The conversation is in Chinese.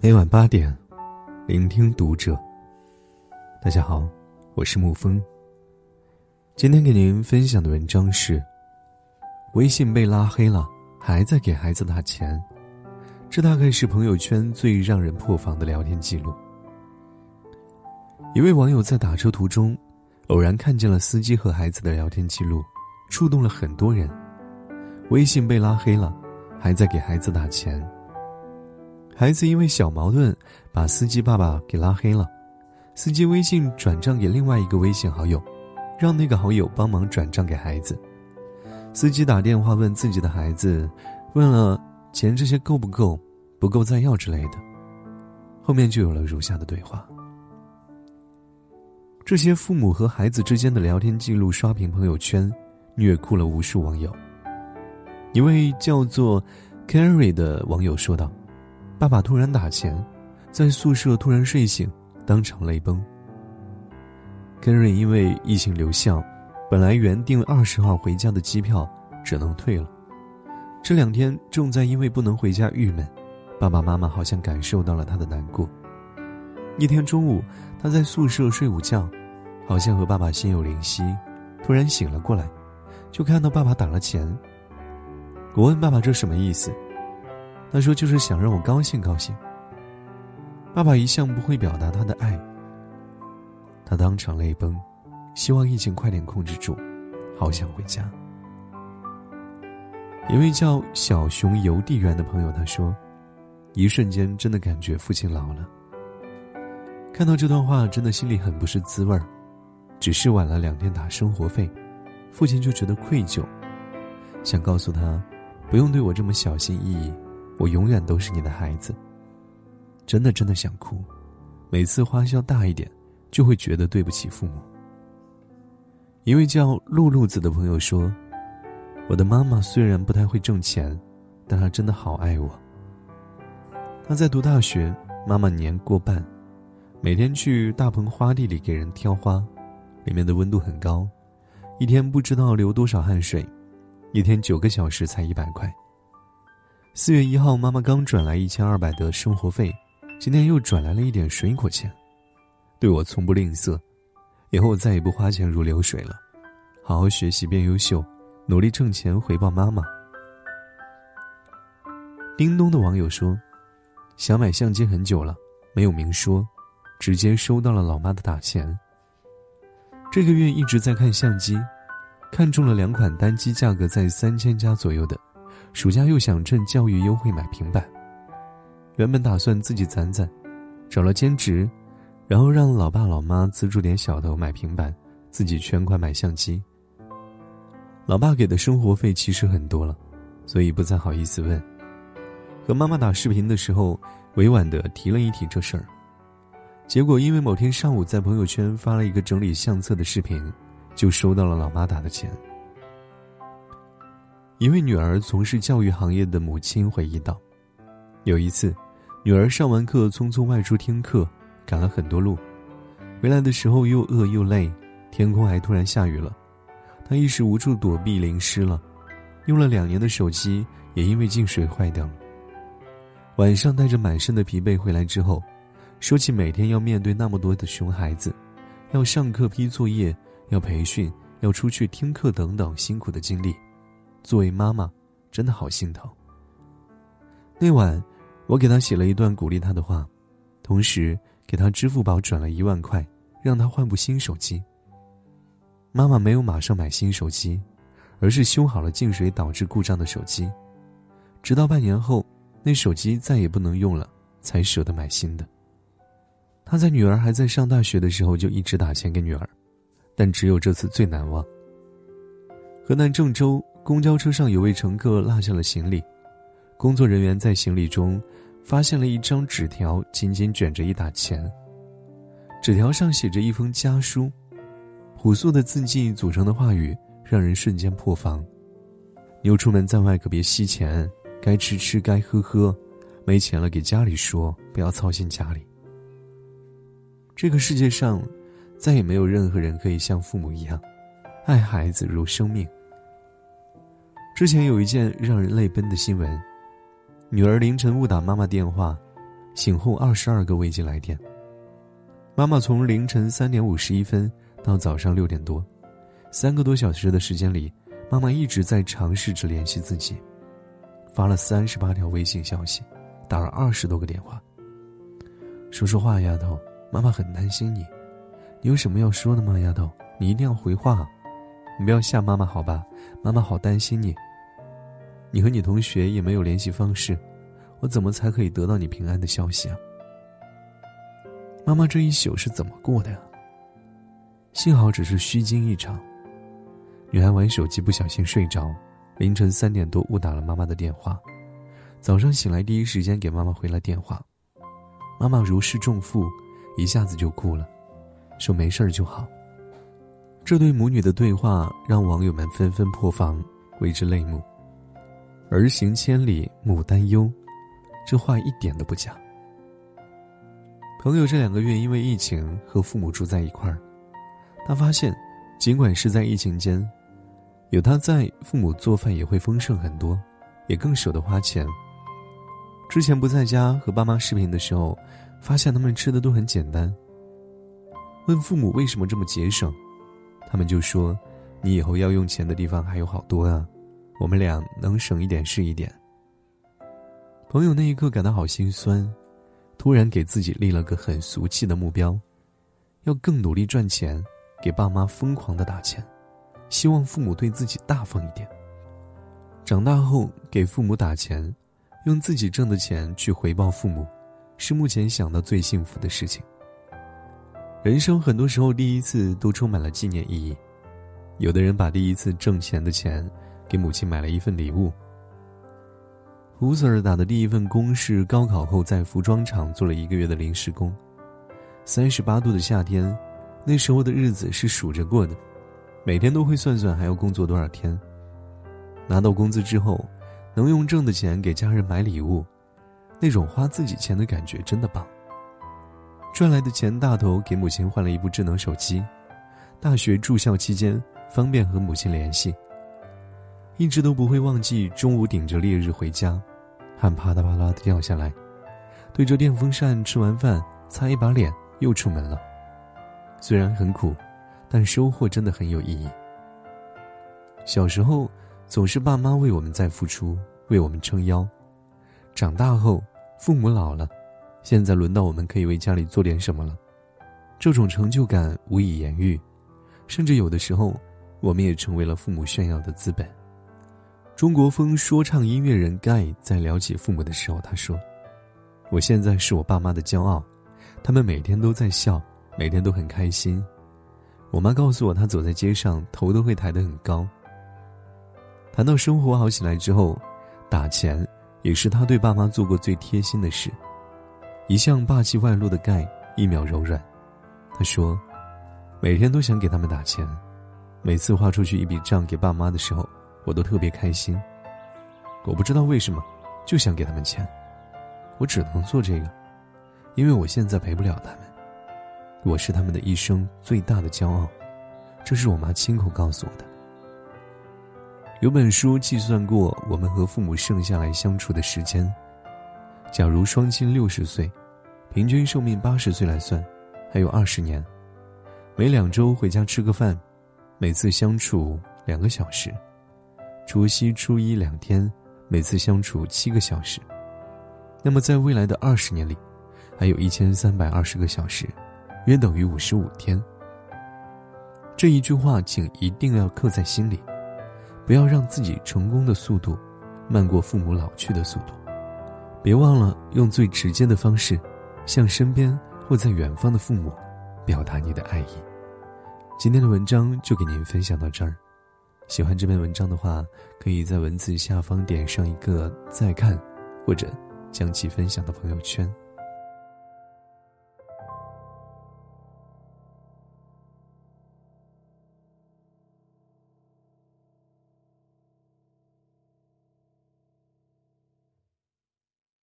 每晚八点，聆听读者。大家好，我是沐风。今天给您分享的文章是：微信被拉黑了，还在给孩子打钱，这大概是朋友圈最让人破防的聊天记录。一位网友在打车途中，偶然看见了司机和孩子的聊天记录，触动了很多人。微信被拉黑了，还在给孩子打钱。孩子因为小矛盾，把司机爸爸给拉黑了。司机微信转账给另外一个微信好友，让那个好友帮忙转账给孩子。司机打电话问自己的孩子，问了钱这些够不够，不够再要之类的。后面就有了如下的对话。这些父母和孩子之间的聊天记录刷屏朋友圈，虐哭了无数网友。一位叫做 Carrie 的网友说道。爸爸突然打钱，在宿舍突然睡醒，当场泪崩。根瑞因为疫情留校，本来原定二十号回家的机票只能退了。这两天正在因为不能回家郁闷，爸爸妈妈好像感受到了他的难过。一天中午，他在宿舍睡午觉，好像和爸爸心有灵犀，突然醒了过来，就看到爸爸打了钱。我问爸爸这什么意思？他说：“就是想让我高兴高兴。”爸爸一向不会表达他的爱，他当场泪崩，希望疫情快点控制住，好想回家。一位叫小熊邮递员的朋友他说：“一瞬间真的感觉父亲老了。”看到这段话，真的心里很不是滋味儿。只是晚了两天打生活费，父亲就觉得愧疚，想告诉他，不用对我这么小心翼翼。我永远都是你的孩子。真的真的想哭，每次花销大一点，就会觉得对不起父母。一位叫露露子的朋友说：“我的妈妈虽然不太会挣钱，但她真的好爱我。她在读大学，妈妈年过半，每天去大棚花地里给人挑花，里面的温度很高，一天不知道流多少汗水，一天九个小时才一百块。”四月一号，妈妈刚转来一千二百的生活费，今天又转来了一点水果钱，对我从不吝啬，以后我再也不花钱如流水了，好好学习变优秀，努力挣钱回报妈妈。叮咚的网友说，想买相机很久了，没有明说，直接收到了老妈的打钱。这个月一直在看相机，看中了两款单机价格在三千加左右的。暑假又想趁教育优惠买平板，原本打算自己攒攒，找了兼职，然后让老爸老妈资助点小头买平板，自己全款买相机。老爸给的生活费其实很多了，所以不再好意思问。和妈妈打视频的时候，委婉的提了一提这事儿，结果因为某天上午在朋友圈发了一个整理相册的视频，就收到了老妈打的钱。一位女儿从事教育行业的母亲回忆道：“有一次，女儿上完课匆匆外出听课，赶了很多路，回来的时候又饿又累，天空还突然下雨了，她一时无处躲避，淋湿了。用了两年的手机也因为进水坏掉了。晚上带着满身的疲惫回来之后，说起每天要面对那么多的熊孩子，要上课批作业，要培训，要出去听课等等辛苦的经历。”作为妈妈，真的好心疼。那晚，我给他写了一段鼓励他的话，同时给他支付宝转了一万块，让他换部新手机。妈妈没有马上买新手机，而是修好了进水导致故障的手机，直到半年后，那手机再也不能用了，才舍得买新的。他在女儿还在上大学的时候就一直打钱给女儿，但只有这次最难忘。河南郑州。公交车上有位乘客落下了行李，工作人员在行李中发现了一张纸条，紧紧卷着一沓钱。纸条上写着一封家书，朴素的字迹组成的话语让人瞬间破防：“牛出门在外可别惜钱，该吃吃该喝喝，没钱了给家里说，不要操心家里。”这个世界上，再也没有任何人可以像父母一样，爱孩子如生命。之前有一件让人泪奔的新闻：女儿凌晨误打妈妈电话，醒后二十二个未接来电。妈妈从凌晨三点五十一分到早上六点多，三个多小时的时间里，妈妈一直在尝试着联系自己，发了三十八条微信消息，打了二十多个电话。说说话，丫头，妈妈很担心你，你有什么要说的吗？丫头，你一定要回话，你不要吓妈妈好吧？妈妈好担心你。你和你同学也没有联系方式，我怎么才可以得到你平安的消息啊？妈妈这一宿是怎么过的呀？幸好只是虚惊一场。女孩玩手机不小心睡着，凌晨三点多误打了妈妈的电话，早上醒来第一时间给妈妈回了电话。妈妈如释重负，一下子就哭了，说没事儿就好。这对母女的对话让网友们纷纷破防，为之泪目。儿行千里母担忧，这话一点都不假。朋友这两个月因为疫情和父母住在一块儿，他发现，尽管是在疫情间，有他在，父母做饭也会丰盛很多，也更舍得花钱。之前不在家和爸妈视频的时候，发现他们吃的都很简单。问父母为什么这么节省，他们就说：“你以后要用钱的地方还有好多啊。”我们俩能省一点是一点。朋友那一刻感到好心酸，突然给自己立了个很俗气的目标，要更努力赚钱，给爸妈疯狂的打钱，希望父母对自己大方一点。长大后给父母打钱，用自己挣的钱去回报父母，是目前想到最幸福的事情。人生很多时候第一次都充满了纪念意义，有的人把第一次挣钱的钱。给母亲买了一份礼物。胡 Sir 打的第一份工是高考后在服装厂做了一个月的临时工。三十八度的夏天，那时候的日子是数着过的，每天都会算算还要工作多少天。拿到工资之后，能用挣的钱给家人买礼物，那种花自己钱的感觉真的棒。赚来的钱大头给母亲换了一部智能手机，大学住校期间方便和母亲联系。一直都不会忘记中午顶着烈日回家，汗啪嗒啪嗒的掉下来，对着电风扇吃完饭，擦一把脸又出门了。虽然很苦，但收获真的很有意义。小时候总是爸妈为我们在付出，为我们撑腰；长大后父母老了，现在轮到我们可以为家里做点什么了，这种成就感无以言喻，甚至有的时候，我们也成为了父母炫耀的资本。中国风说唱音乐人盖在了解父母的时候，他说：“我现在是我爸妈的骄傲，他们每天都在笑，每天都很开心。我妈告诉我，她走在街上头都会抬得很高。”谈到生活好起来之后，打钱也是他对爸妈做过最贴心的事。一向霸气外露的盖一秒柔软，他说：“每天都想给他们打钱，每次花出去一笔账给爸妈的时候。”我都特别开心，我不知道为什么，就想给他们钱，我只能做这个，因为我现在陪不了他们，我是他们的一生最大的骄傲，这是我妈亲口告诉我的。有本书计算过我们和父母剩下来相处的时间，假如双亲六十岁，平均寿命八十岁来算，还有二十年，每两周回家吃个饭，每次相处两个小时。除夕、初一两天，每次相处七个小时。那么，在未来的二十年里，还有一千三百二十个小时，约等于五十五天。这一句话，请一定要刻在心里，不要让自己成功的速度慢过父母老去的速度。别忘了用最直接的方式，向身边或在远方的父母表达你的爱意。今天的文章就给您分享到这儿。喜欢这篇文章的话，可以在文字下方点上一个再看，或者将其分享到朋友圈。